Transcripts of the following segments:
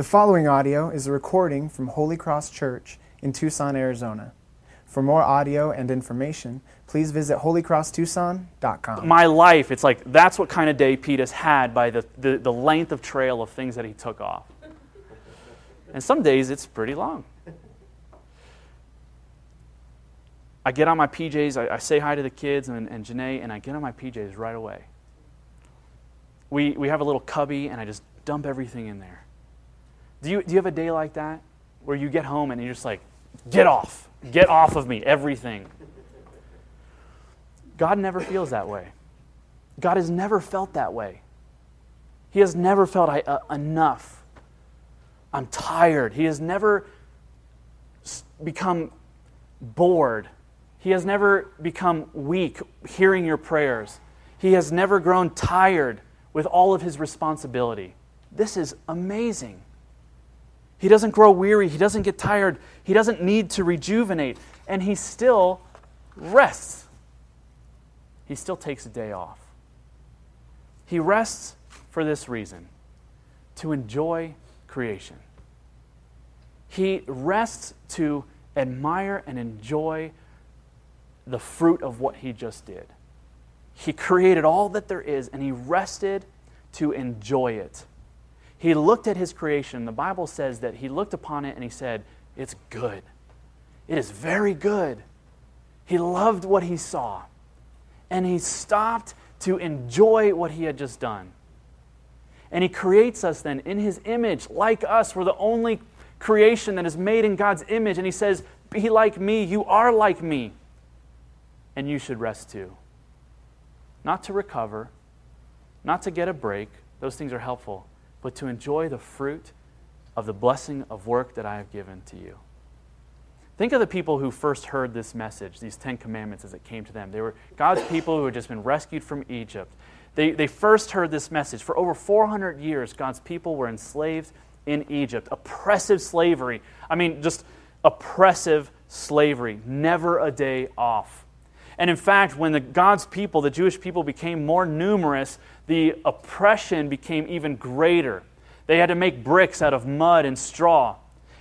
The following audio is a recording from Holy Cross Church in Tucson, Arizona. For more audio and information, please visit holycrosstucson.com. My life, it's like that's what kind of day Pete has had by the, the, the length of trail of things that he took off. And some days it's pretty long. I get on my PJs, I, I say hi to the kids and, and Janae, and I get on my PJs right away. We, we have a little cubby, and I just dump everything in there. Do you, do you have a day like that where you get home and you're just like, get off, get off of me, everything? God never feels that way. God has never felt that way. He has never felt I, uh, enough. I'm tired. He has never become bored. He has never become weak hearing your prayers. He has never grown tired with all of his responsibility. This is amazing. He doesn't grow weary. He doesn't get tired. He doesn't need to rejuvenate. And he still rests. He still takes a day off. He rests for this reason to enjoy creation. He rests to admire and enjoy the fruit of what he just did. He created all that there is and he rested to enjoy it. He looked at his creation. The Bible says that he looked upon it and he said, It's good. It is very good. He loved what he saw. And he stopped to enjoy what he had just done. And he creates us then in his image, like us. We're the only creation that is made in God's image. And he says, Be like me. You are like me. And you should rest too. Not to recover, not to get a break. Those things are helpful but to enjoy the fruit of the blessing of work that I have given to you. Think of the people who first heard this message, these Ten Commandments, as it came to them. They were God's people who had just been rescued from Egypt. They, they first heard this message. For over 400 years, God's people were enslaved in Egypt. Oppressive slavery. I mean, just oppressive slavery. Never a day off. And in fact, when the God's people, the Jewish people, became more numerous, the oppression became even greater. They had to make bricks out of mud and straw.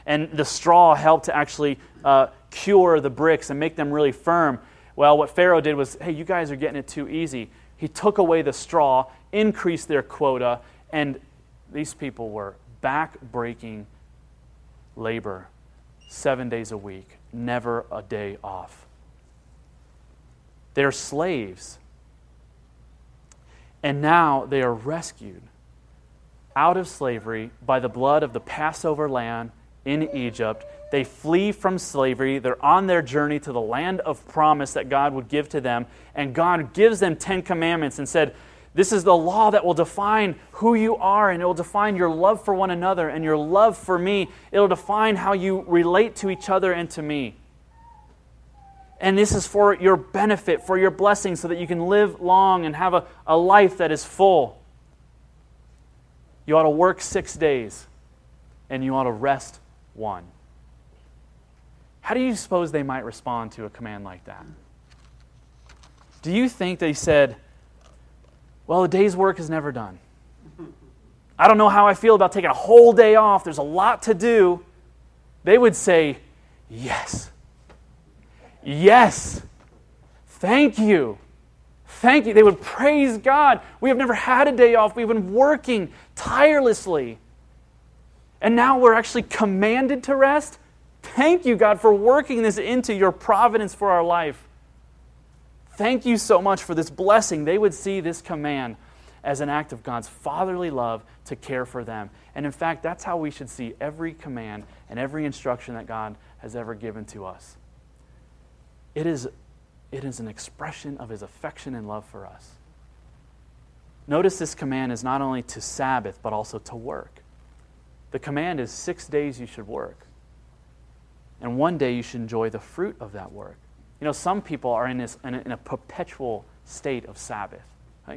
And the straw helped to actually uh, cure the bricks and make them really firm. Well, what Pharaoh did was, hey, you guys are getting it too easy. He took away the straw, increased their quota, and these people were back breaking labor seven days a week, never a day off. They're slaves. And now they are rescued out of slavery by the blood of the Passover lamb in Egypt. They flee from slavery. They're on their journey to the land of promise that God would give to them. And God gives them Ten Commandments and said, This is the law that will define who you are, and it will define your love for one another and your love for me. It'll define how you relate to each other and to me. And this is for your benefit, for your blessing, so that you can live long and have a, a life that is full. You ought to work six days, and you ought to rest one. How do you suppose they might respond to a command like that? Do you think they said, Well, a day's work is never done? I don't know how I feel about taking a whole day off. There's a lot to do. They would say, Yes. Yes. Thank you. Thank you. They would praise God. We have never had a day off. We've been working tirelessly. And now we're actually commanded to rest. Thank you, God, for working this into your providence for our life. Thank you so much for this blessing. They would see this command as an act of God's fatherly love to care for them. And in fact, that's how we should see every command and every instruction that God has ever given to us. It is, it is an expression of his affection and love for us. Notice this command is not only to Sabbath, but also to work. The command is six days you should work. And one day you should enjoy the fruit of that work. You know, some people are in, this, in, a, in a perpetual state of Sabbath.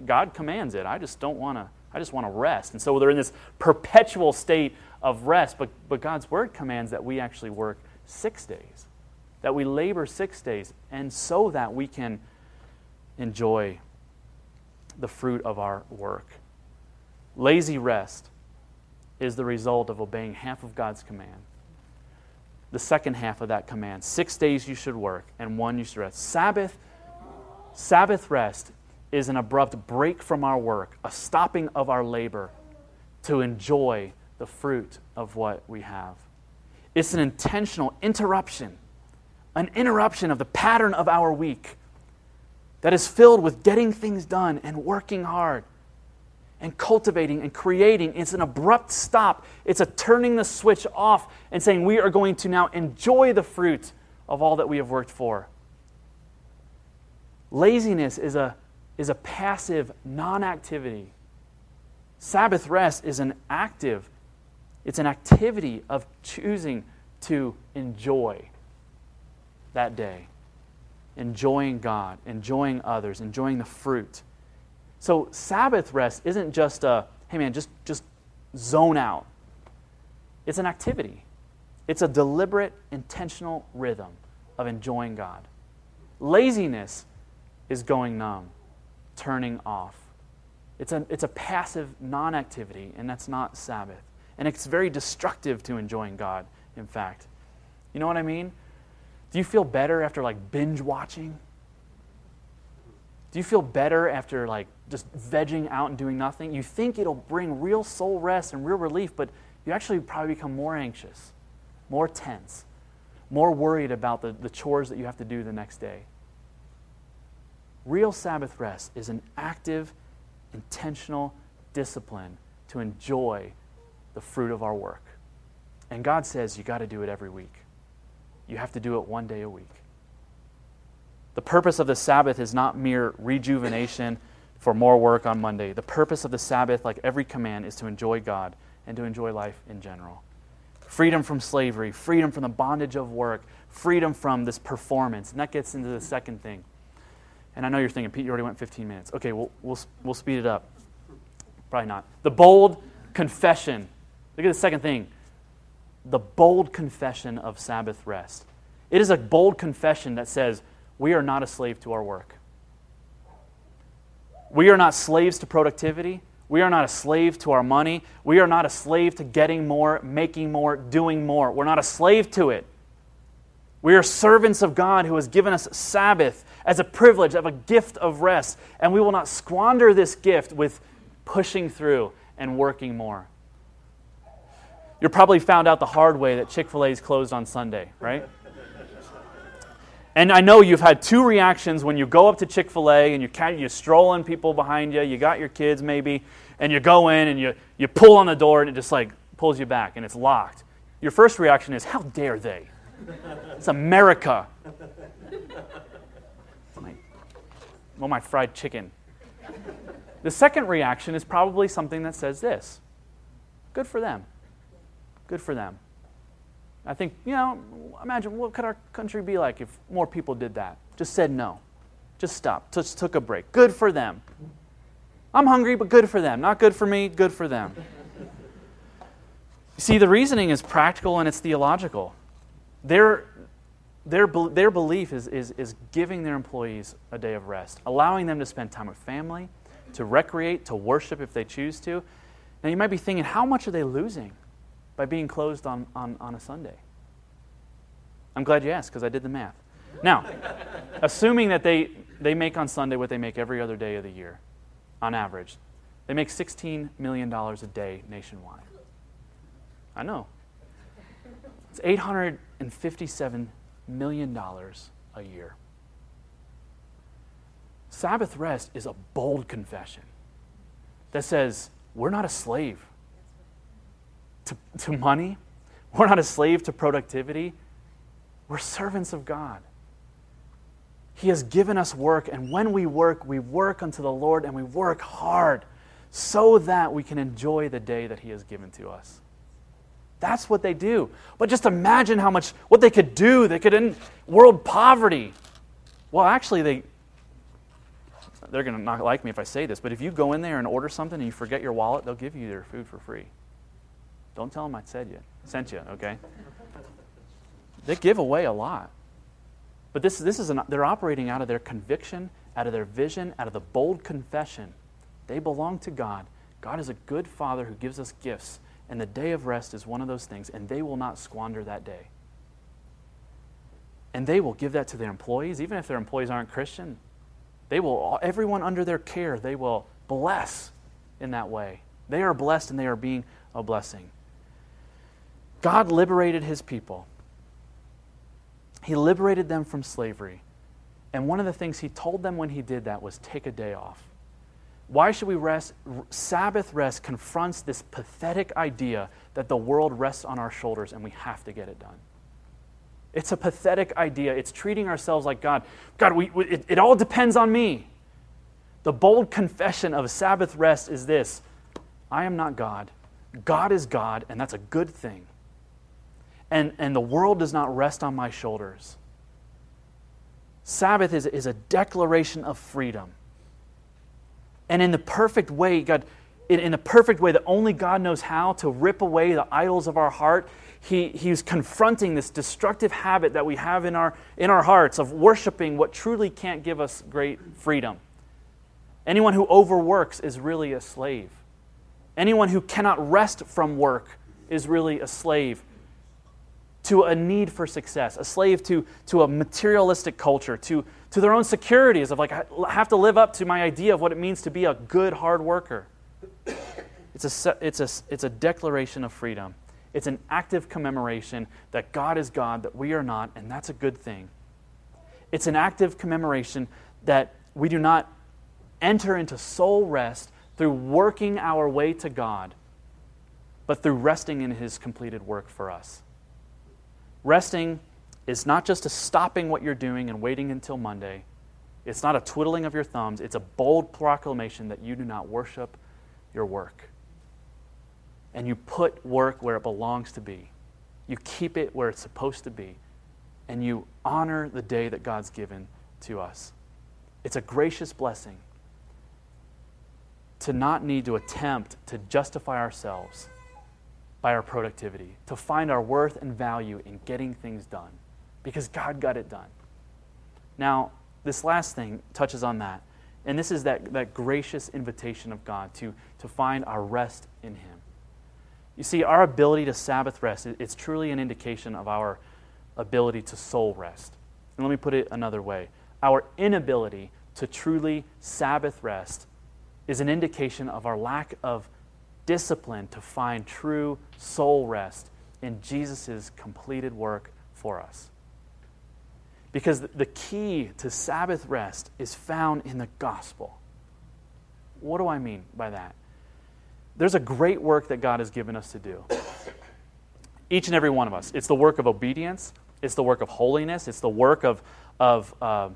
God commands it. I just don't want to. I just want to rest. And so they're in this perpetual state of rest. But, but God's word commands that we actually work six days that we labor six days, and so that we can enjoy the fruit of our work. Lazy rest is the result of obeying half of God's command. The second half of that command six days you should work, and one you should rest. Sabbath, Sabbath rest is an abrupt break from our work, a stopping of our labor to enjoy the fruit of what we have. It's an intentional interruption, an interruption of the pattern of our week that is filled with getting things done and working hard and cultivating and creating. It's an abrupt stop. It's a turning the switch off and saying, we are going to now enjoy the fruit of all that we have worked for. Laziness is a, is a passive non activity. Sabbath rest is an active, it's an activity of choosing to enjoy that day, enjoying God, enjoying others, enjoying the fruit so Sabbath rest isn't just a, hey man, just, just zone out. It's an activity. It's a deliberate, intentional rhythm of enjoying God. Laziness is going numb, turning off. It's a, it's a passive non activity, and that's not Sabbath. And it's very destructive to enjoying God, in fact. You know what I mean? Do you feel better after like binge watching? Do you feel better after like just vegging out and doing nothing? You think it'll bring real soul rest and real relief, but you actually probably become more anxious, more tense, more worried about the, the chores that you have to do the next day. Real Sabbath rest is an active, intentional discipline to enjoy the fruit of our work. And God says you got to do it every week. You have to do it one day a week. The purpose of the Sabbath is not mere rejuvenation for more work on Monday. The purpose of the Sabbath, like every command, is to enjoy God and to enjoy life in general. Freedom from slavery, freedom from the bondage of work, freedom from this performance. And that gets into the second thing. And I know you're thinking, Pete, you already went 15 minutes. Okay, we'll, we'll, we'll speed it up. Probably not. The bold confession. Look at the second thing the bold confession of Sabbath rest. It is a bold confession that says, we are not a slave to our work. We are not slaves to productivity. We are not a slave to our money. We are not a slave to getting more, making more, doing more. We're not a slave to it. We are servants of God who has given us Sabbath as a privilege, of a gift of rest, and we will not squander this gift with pushing through and working more. You're probably found out the hard way that Chick fil A is closed on Sunday, right? And I know you've had two reactions when you go up to Chick fil A and you're, you're strolling people behind you, you got your kids maybe, and you go in and you, you pull on the door and it just like pulls you back and it's locked. Your first reaction is, How dare they? It's America. Well, my fried chicken. The second reaction is probably something that says this Good for them. Good for them. I think, you know, imagine what could our country be like if more people did that? Just said no. Just stopped. Just took a break. Good for them. I'm hungry, but good for them. Not good for me, good for them. See, the reasoning is practical and it's theological. Their, their, their belief is, is, is giving their employees a day of rest, allowing them to spend time with family, to recreate, to worship if they choose to. Now, you might be thinking, how much are they losing? By being closed on, on, on a Sunday? I'm glad you asked because I did the math. Now, assuming that they, they make on Sunday what they make every other day of the year, on average, they make $16 million a day nationwide. I know. It's $857 million a year. Sabbath rest is a bold confession that says, we're not a slave to, to money. We're not a slave to productivity. We're servants of God. He has given us work, and when we work, we work unto the Lord and we work hard so that we can enjoy the day that He has given to us. That's what they do. But just imagine how much, what they could do. They could end world poverty. Well, actually, they, they're going to not like me if I say this, but if you go in there and order something and you forget your wallet, they'll give you their food for free. Don't tell them I said you, sent you, okay? They give away a lot. But this, this is an, they're operating out of their conviction, out of their vision, out of the bold confession. They belong to God. God is a good father who gives us gifts, And the day of rest is one of those things, and they will not squander that day. And they will give that to their employees, even if their employees aren't Christian. They will, everyone under their care, they will bless in that way. They are blessed and they are being a blessing. God liberated his people. He liberated them from slavery. And one of the things he told them when he did that was take a day off. Why should we rest? Sabbath rest confronts this pathetic idea that the world rests on our shoulders and we have to get it done. It's a pathetic idea. It's treating ourselves like God. God, we, it, it all depends on me. The bold confession of Sabbath rest is this I am not God. God is God, and that's a good thing. And, and the world does not rest on my shoulders. Sabbath is, is a declaration of freedom. And in the perfect way, God, in, in the perfect way that only God knows how to rip away the idols of our heart, he, he's confronting this destructive habit that we have in our, in our hearts of worshiping what truly can't give us great freedom. Anyone who overworks is really a slave. Anyone who cannot rest from work is really a slave to a need for success, a slave to, to a materialistic culture, to, to their own securities of like, I have to live up to my idea of what it means to be a good hard worker. It's a, it's a, it's a declaration of freedom. It's an active commemoration that God is God, that we are not, and that's a good thing. It's an active commemoration that we do not enter into soul rest through working our way to God, but through resting in His completed work for us. Resting is not just a stopping what you're doing and waiting until Monday. It's not a twiddling of your thumbs. It's a bold proclamation that you do not worship your work. And you put work where it belongs to be. You keep it where it's supposed to be. And you honor the day that God's given to us. It's a gracious blessing to not need to attempt to justify ourselves by our productivity, to find our worth and value in getting things done, because God got it done. Now, this last thing touches on that, and this is that, that gracious invitation of God to, to find our rest in Him. You see, our ability to Sabbath rest, it's truly an indication of our ability to soul rest. And let me put it another way our inability to truly Sabbath rest is an indication of our lack of discipline to find true soul rest in Jesus' completed work for us. Because the key to Sabbath rest is found in the gospel. What do I mean by that? There's a great work that God has given us to do. Each and every one of us. It's the work of obedience, it's the work of holiness, it's the work of, of uh,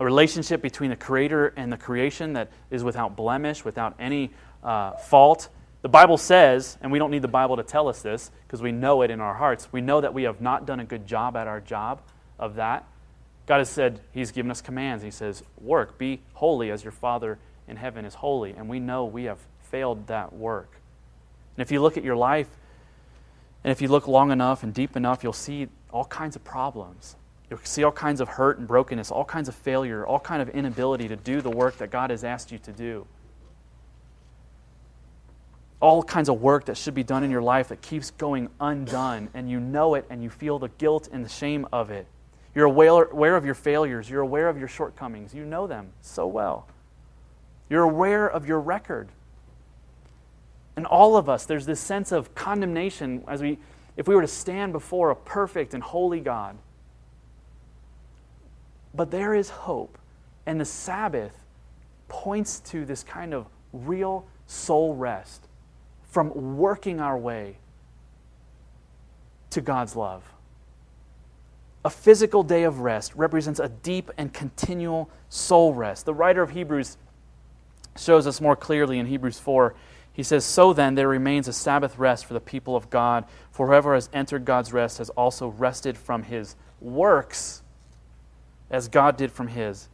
a relationship between the Creator and the creation that is without blemish, without any uh, fault. The Bible says, and we don't need the Bible to tell us this because we know it in our hearts, we know that we have not done a good job at our job of that. God has said, He's given us commands. He says, Work, be holy as your Father in heaven is holy. And we know we have failed that work. And if you look at your life, and if you look long enough and deep enough, you'll see all kinds of problems. You'll see all kinds of hurt and brokenness, all kinds of failure, all kind of inability to do the work that God has asked you to do all kinds of work that should be done in your life that keeps going undone, and you know it and you feel the guilt and the shame of it. You're aware, of your failures, you're aware of your shortcomings, you know them so well. You're aware of your record. And all of us, there's this sense of condemnation as we, if we were to stand before a perfect and holy God. But there is hope. And the Sabbath points to this kind of real soul rest from working our way to God's love. A physical day of rest represents a deep and continual soul rest. The writer of Hebrews shows us more clearly in Hebrews 4. He says, So then, there remains a Sabbath rest for the people of God, for whoever has entered God's rest has also rested from his works, as God did from his.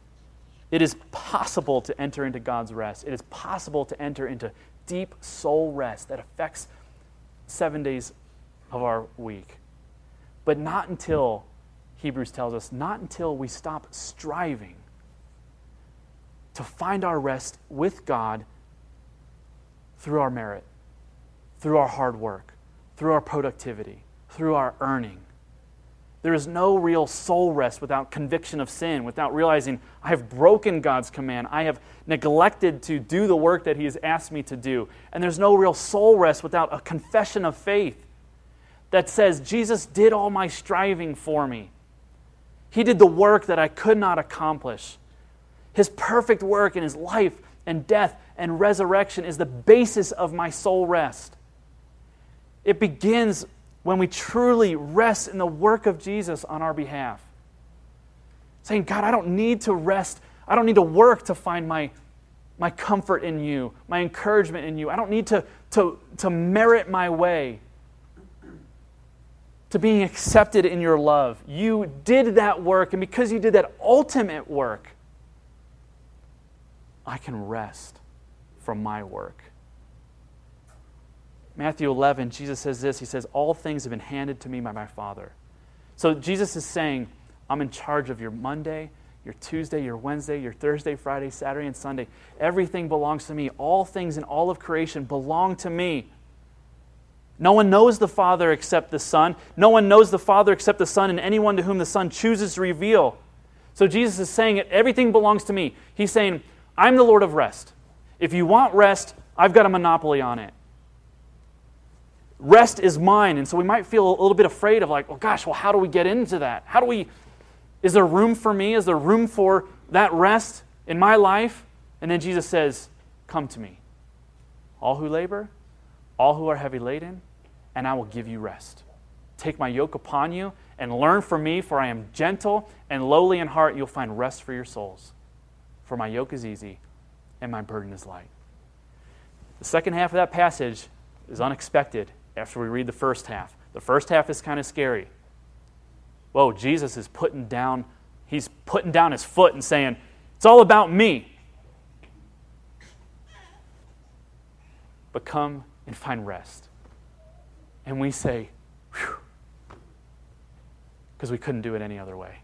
It is possible to enter into God's rest. It is possible to enter into deep soul rest that affects seven days of our week. But not until, Hebrews tells us, not until we stop striving to find our rest with God through our merit, through our hard work, through our productivity, through our earning. There is no real soul rest without conviction of sin, without realizing I have broken God's command. I have neglected to do the work that He has asked me to do. And there's no real soul rest without a confession of faith that says, Jesus did all my striving for me. He did the work that I could not accomplish. His perfect work in His life and death and resurrection is the basis of my soul rest. It begins when we truly rest in the work of Jesus on our behalf. Saying, God, I don't need to rest. I don't need to work to find my, my comfort in you, my encouragement in you. I don't need to, to, to merit my way to being accepted in your love. You did that work, and because you did that ultimate work, I can rest from my work. Matthew 11, Jesus says this He says, All things have been handed to me by my Father. So Jesus is saying, I'm in charge of your Monday, your Tuesday, your Wednesday, your Thursday, Friday, Saturday, and Sunday. Everything belongs to me. All things in all of creation belong to me. No one knows the Father except the Son. No one knows the Father except the Son and anyone to whom the Son chooses to reveal. So Jesus is saying everything belongs to me. He's saying, I'm the Lord of rest. If you want rest, I've got a monopoly on it. Rest is mine. And so we might feel a little bit afraid of, like, oh gosh, well, how do we get into that? How do we, is there room for me? Is there room for that rest in my life? And then Jesus says, Come to me, all who labor, all who are heavy laden, and I will give you rest. Take my yoke upon you and learn from me, for I am gentle and lowly in heart. You'll find rest for your souls. For my yoke is easy and my burden is light. The second half of that passage is unexpected after we read the first half. The first half is kind of scary. Whoa, Jesus is putting down, he's putting down his foot and saying, It's all about me. But come and find rest. And we say, because we couldn't do it any other way.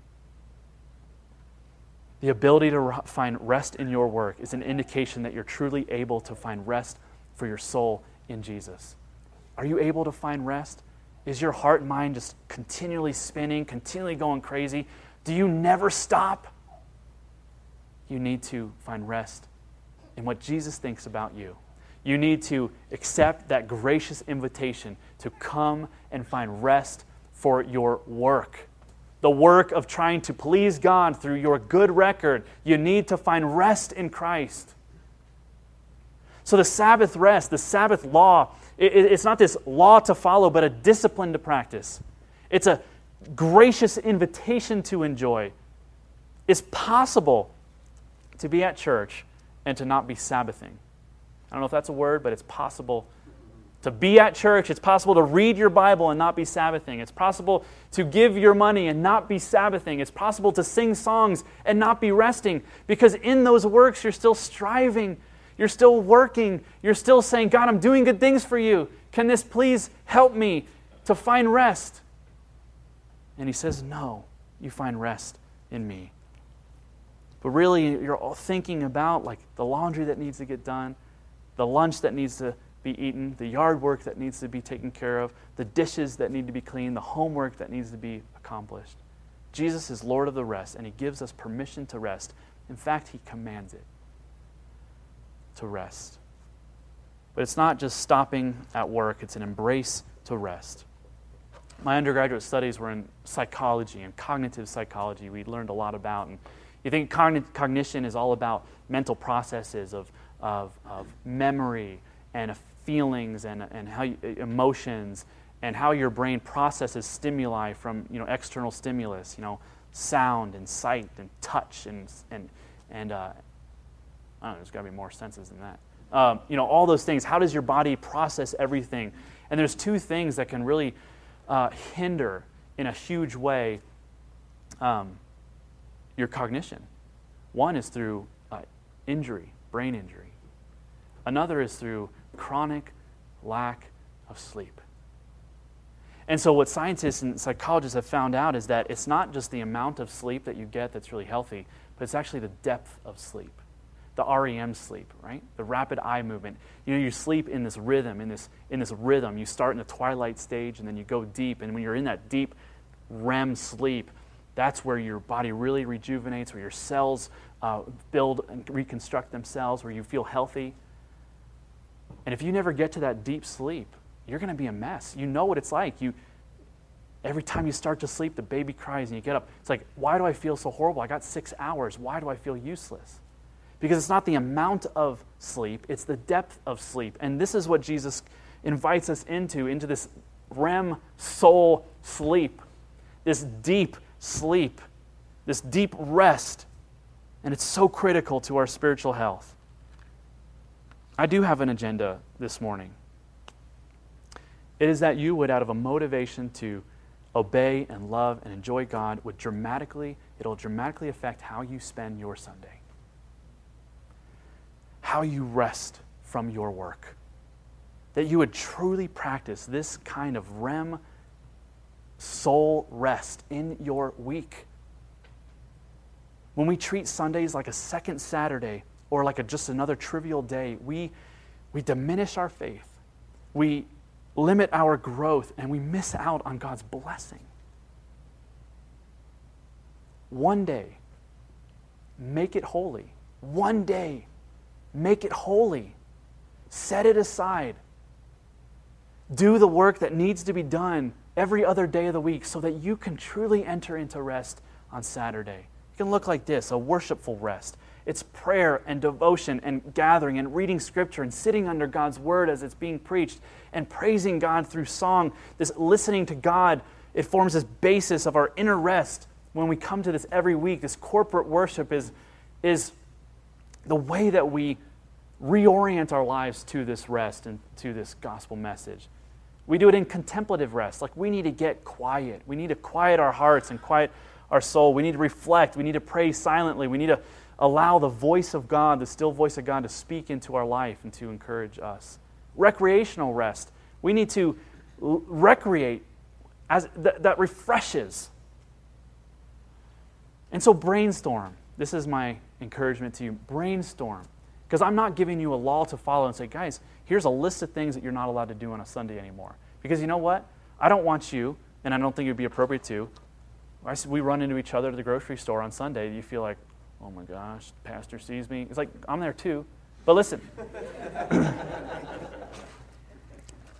The ability to find rest in your work is an indication that you're truly able to find rest for your soul in Jesus. Are you able to find rest? Is your heart and mind just continually spinning, continually going crazy? Do you never stop? You need to find rest in what Jesus thinks about you. You need to accept that gracious invitation to come and find rest for your work the work of trying to please God through your good record, you need to find rest in Christ. So, the Sabbath rest, the Sabbath law, it's not this law to follow, but a discipline to practice. It's a gracious invitation to enjoy. It's possible to be at church and to not be Sabbathing. I don't know if that's a word, but it's possible to be at church. It's possible to read your Bible and not be Sabbathing. It's possible to give your money and not be Sabbathing. It's possible to sing songs and not be resting because in those works you're still striving. You're still working. You're still saying, God, I'm doing good things for you. Can this please help me to find rest? And he says, No, you find rest in me. But really, you're all thinking about like the laundry that needs to get done, the lunch that needs to be eaten, the yard work that needs to be taken care of, the dishes that need to be cleaned, the homework that needs to be accomplished. Jesus is Lord of the rest, and He gives us permission to rest. In fact, He commands it to rest. But it's not just stopping at work, it's an embrace to rest. My undergraduate studies were in psychology and cognitive psychology. We learned a lot about. And you think cognition is all about mental processes of, of, of memory and feelings and, and how you, emotions and how your brain processes stimuli from you know, external stimulus, you know, sound and sight and touch and, and, and uh, Don't know, there's got to be more senses than that. Um, you know, all those things. How does your body process everything? And there's two things that can really uh, hinder in a huge way um, your cognition. One is through uh, injury, brain injury. Another is through chronic lack of sleep. And so, what scientists and psychologists have found out is that it's not just the amount of sleep that you get that's really healthy, but it's actually the depth of sleep. The REM sleep, right? The rapid eye movement. You know, you sleep in this rhythm, in this, in this rhythm. You start in the twilight stage and then you go deep. And when you're in that deep REM sleep, that's where your body really rejuvenates, where your cells uh, build and reconstruct themselves, where you feel healthy. And if you never get to that deep sleep, you're going to be a mess. You know what it's like. You, every time you start to sleep, the baby cries and you get up. It's like, why do I feel so horrible? I got six hours. Why do I feel useless? Because it's not the amount of sleep, it's the depth of sleep. And this is what Jesus invites us into, into this REM soul sleep, this deep sleep, this deep rest. And it's so critical to our spiritual health. I do have an agenda this morning. It is that you would, out of a motivation to obey and love and enjoy God, would dramatically, it'll dramatically affect how you spend your Sunday how you rest from your work. That you would truly practice this kind of REM soul rest in your week. When we treat Sundays like a second Saturday or like a, just another trivial day, we, we diminish our faith, we limit our growth, and we miss out on God's blessing. One day, make it holy. One day, Make it holy. Set it aside. Do the work that needs to be done every other day of the week so that you can truly enter into rest on Saturday. It can look like this a worshipful rest. It's prayer and devotion and gathering and reading scripture and sitting under God's word as it's being preached and praising God through song. This listening to God, it forms this basis of our inner rest when we come to this every week. This corporate worship is, is the way that we reorient our lives to this rest and to this gospel message. We do it in contemplative rest. Like we need to get quiet. We need to quiet our hearts and quiet our soul. We need to reflect. We need to pray silently. We need to allow the voice of God, the still voice of God, to speak into our life and to encourage us. Recreational rest. We need to recreate as th- that refreshes. And so brainstorm. This is my encouragement to you. Brainstorm. Because I'm not giving you a law to follow and say, guys, here's a list of things that you're not allowed to do on a Sunday anymore. Because you know what? I don't want you, and I don't think it would be appropriate to. We run into each other at the grocery store on Sunday. You feel like, oh my gosh, the pastor sees me. It's like, I'm there too. But listen,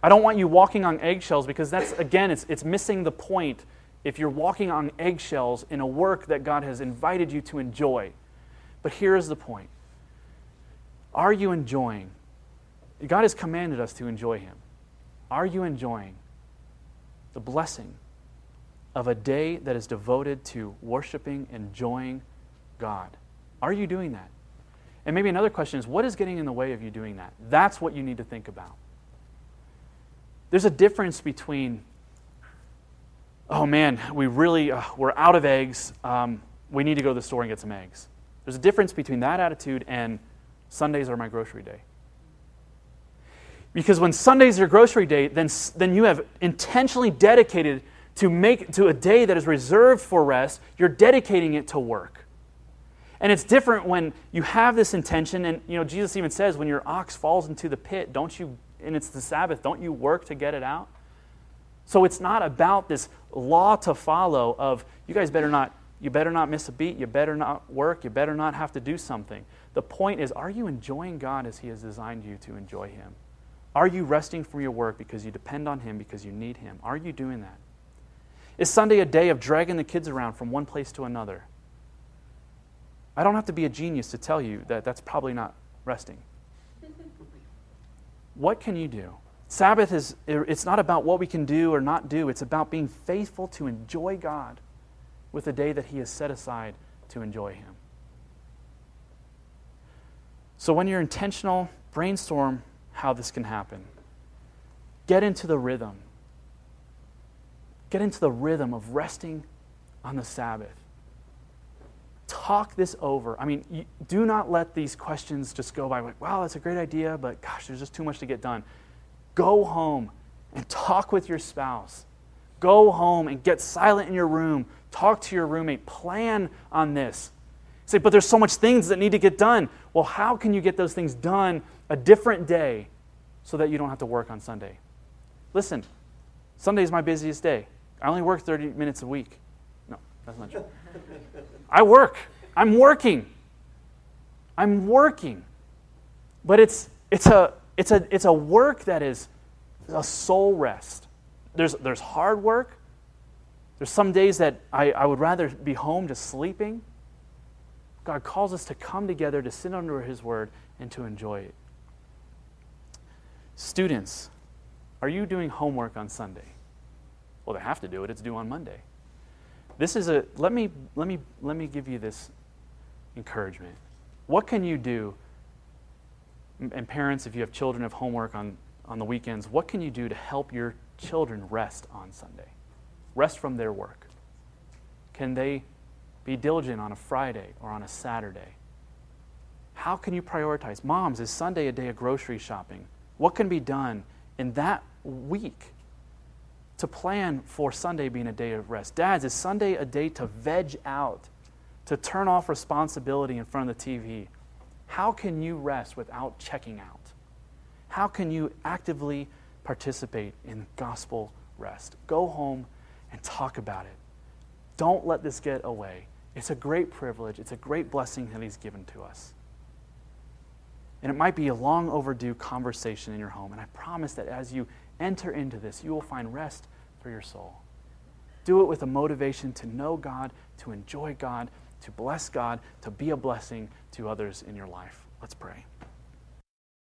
I don't want you walking on eggshells because that's, again, it's, it's missing the point if you're walking on eggshells in a work that God has invited you to enjoy. But here is the point Are you enjoying? God has commanded us to enjoy Him. Are you enjoying the blessing of a day that is devoted to worshiping, enjoying God? Are you doing that? And maybe another question is what is getting in the way of you doing that? That's what you need to think about. There's a difference between, oh man, we really, uh, we're out of eggs. Um, we need to go to the store and get some eggs. There's a difference between that attitude and Sundays are my grocery day. Because when Sundays are your grocery day, then, then you have intentionally dedicated to make to a day that is reserved for rest, you're dedicating it to work. And it's different when you have this intention, and you know, Jesus even says, when your ox falls into the pit, don't you, and it's the Sabbath, don't you work to get it out? So it's not about this law to follow of you guys better not you better not miss a beat. You better not work. You better not have to do something. The point is, are you enjoying God as He has designed you to enjoy Him? Are you resting from your work because you depend on Him, because you need Him? Are you doing that? Is Sunday a day of dragging the kids around from one place to another? I don't have to be a genius to tell you that that's probably not resting. what can you do? Sabbath is it's not about what we can do or not do. It's about being faithful to enjoy God with the day that He has set aside to enjoy Him. So, when you're intentional, brainstorm how this can happen. Get into the rhythm. Get into the rhythm of resting on the Sabbath. Talk this over. I mean, you, do not let these questions just go by like, wow, that's a great idea, but gosh, there's just too much to get done. Go home and talk with your spouse. Go home and get silent in your room. Talk to your roommate. Plan on this. say, but there's so much things that need to get done. Well, how can you get those things done a different day so that you don't have to work on Sunday? Listen, Sunday is my busiest day. I only work 30 minutes a week. No, that's not true. I work. I'm working. I'm working. But it's, it's, a, it's, a, it's a work that is a soul rest. There's, there's hard work. There's some days that I, I would rather be home just sleeping. God calls us to come together to sit under His word and to enjoy it. Students, are you doing homework on Sunday? Well, they have to do it. It's due on Monday. This is a let me let me let me give you this encouragement. What can you do? And parents, if you have children have homework on, on the weekends, what can you do to help your children rest on Sunday? Rest from their work. Can they be diligent on a Friday or on a Saturday? How can you prioritize? Moms, is Sunday a day of grocery shopping? What can be done in that week to plan for Sunday being a day of rest? Dads, is Sunday a day to veg out, to turn off responsibility in front of the TV? How can you rest without checking out? How can you actively participate in gospel rest? Go home and talk about it. Don't let this get away. It's a great privilege, it's a great blessing that He's given to us. And it might be a long overdue conversation in your home. And I promise that as you enter into this, you will find rest for your soul. Do it with a motivation to know God, to enjoy God, to bless God, to be a blessing to others in your life. Let's pray.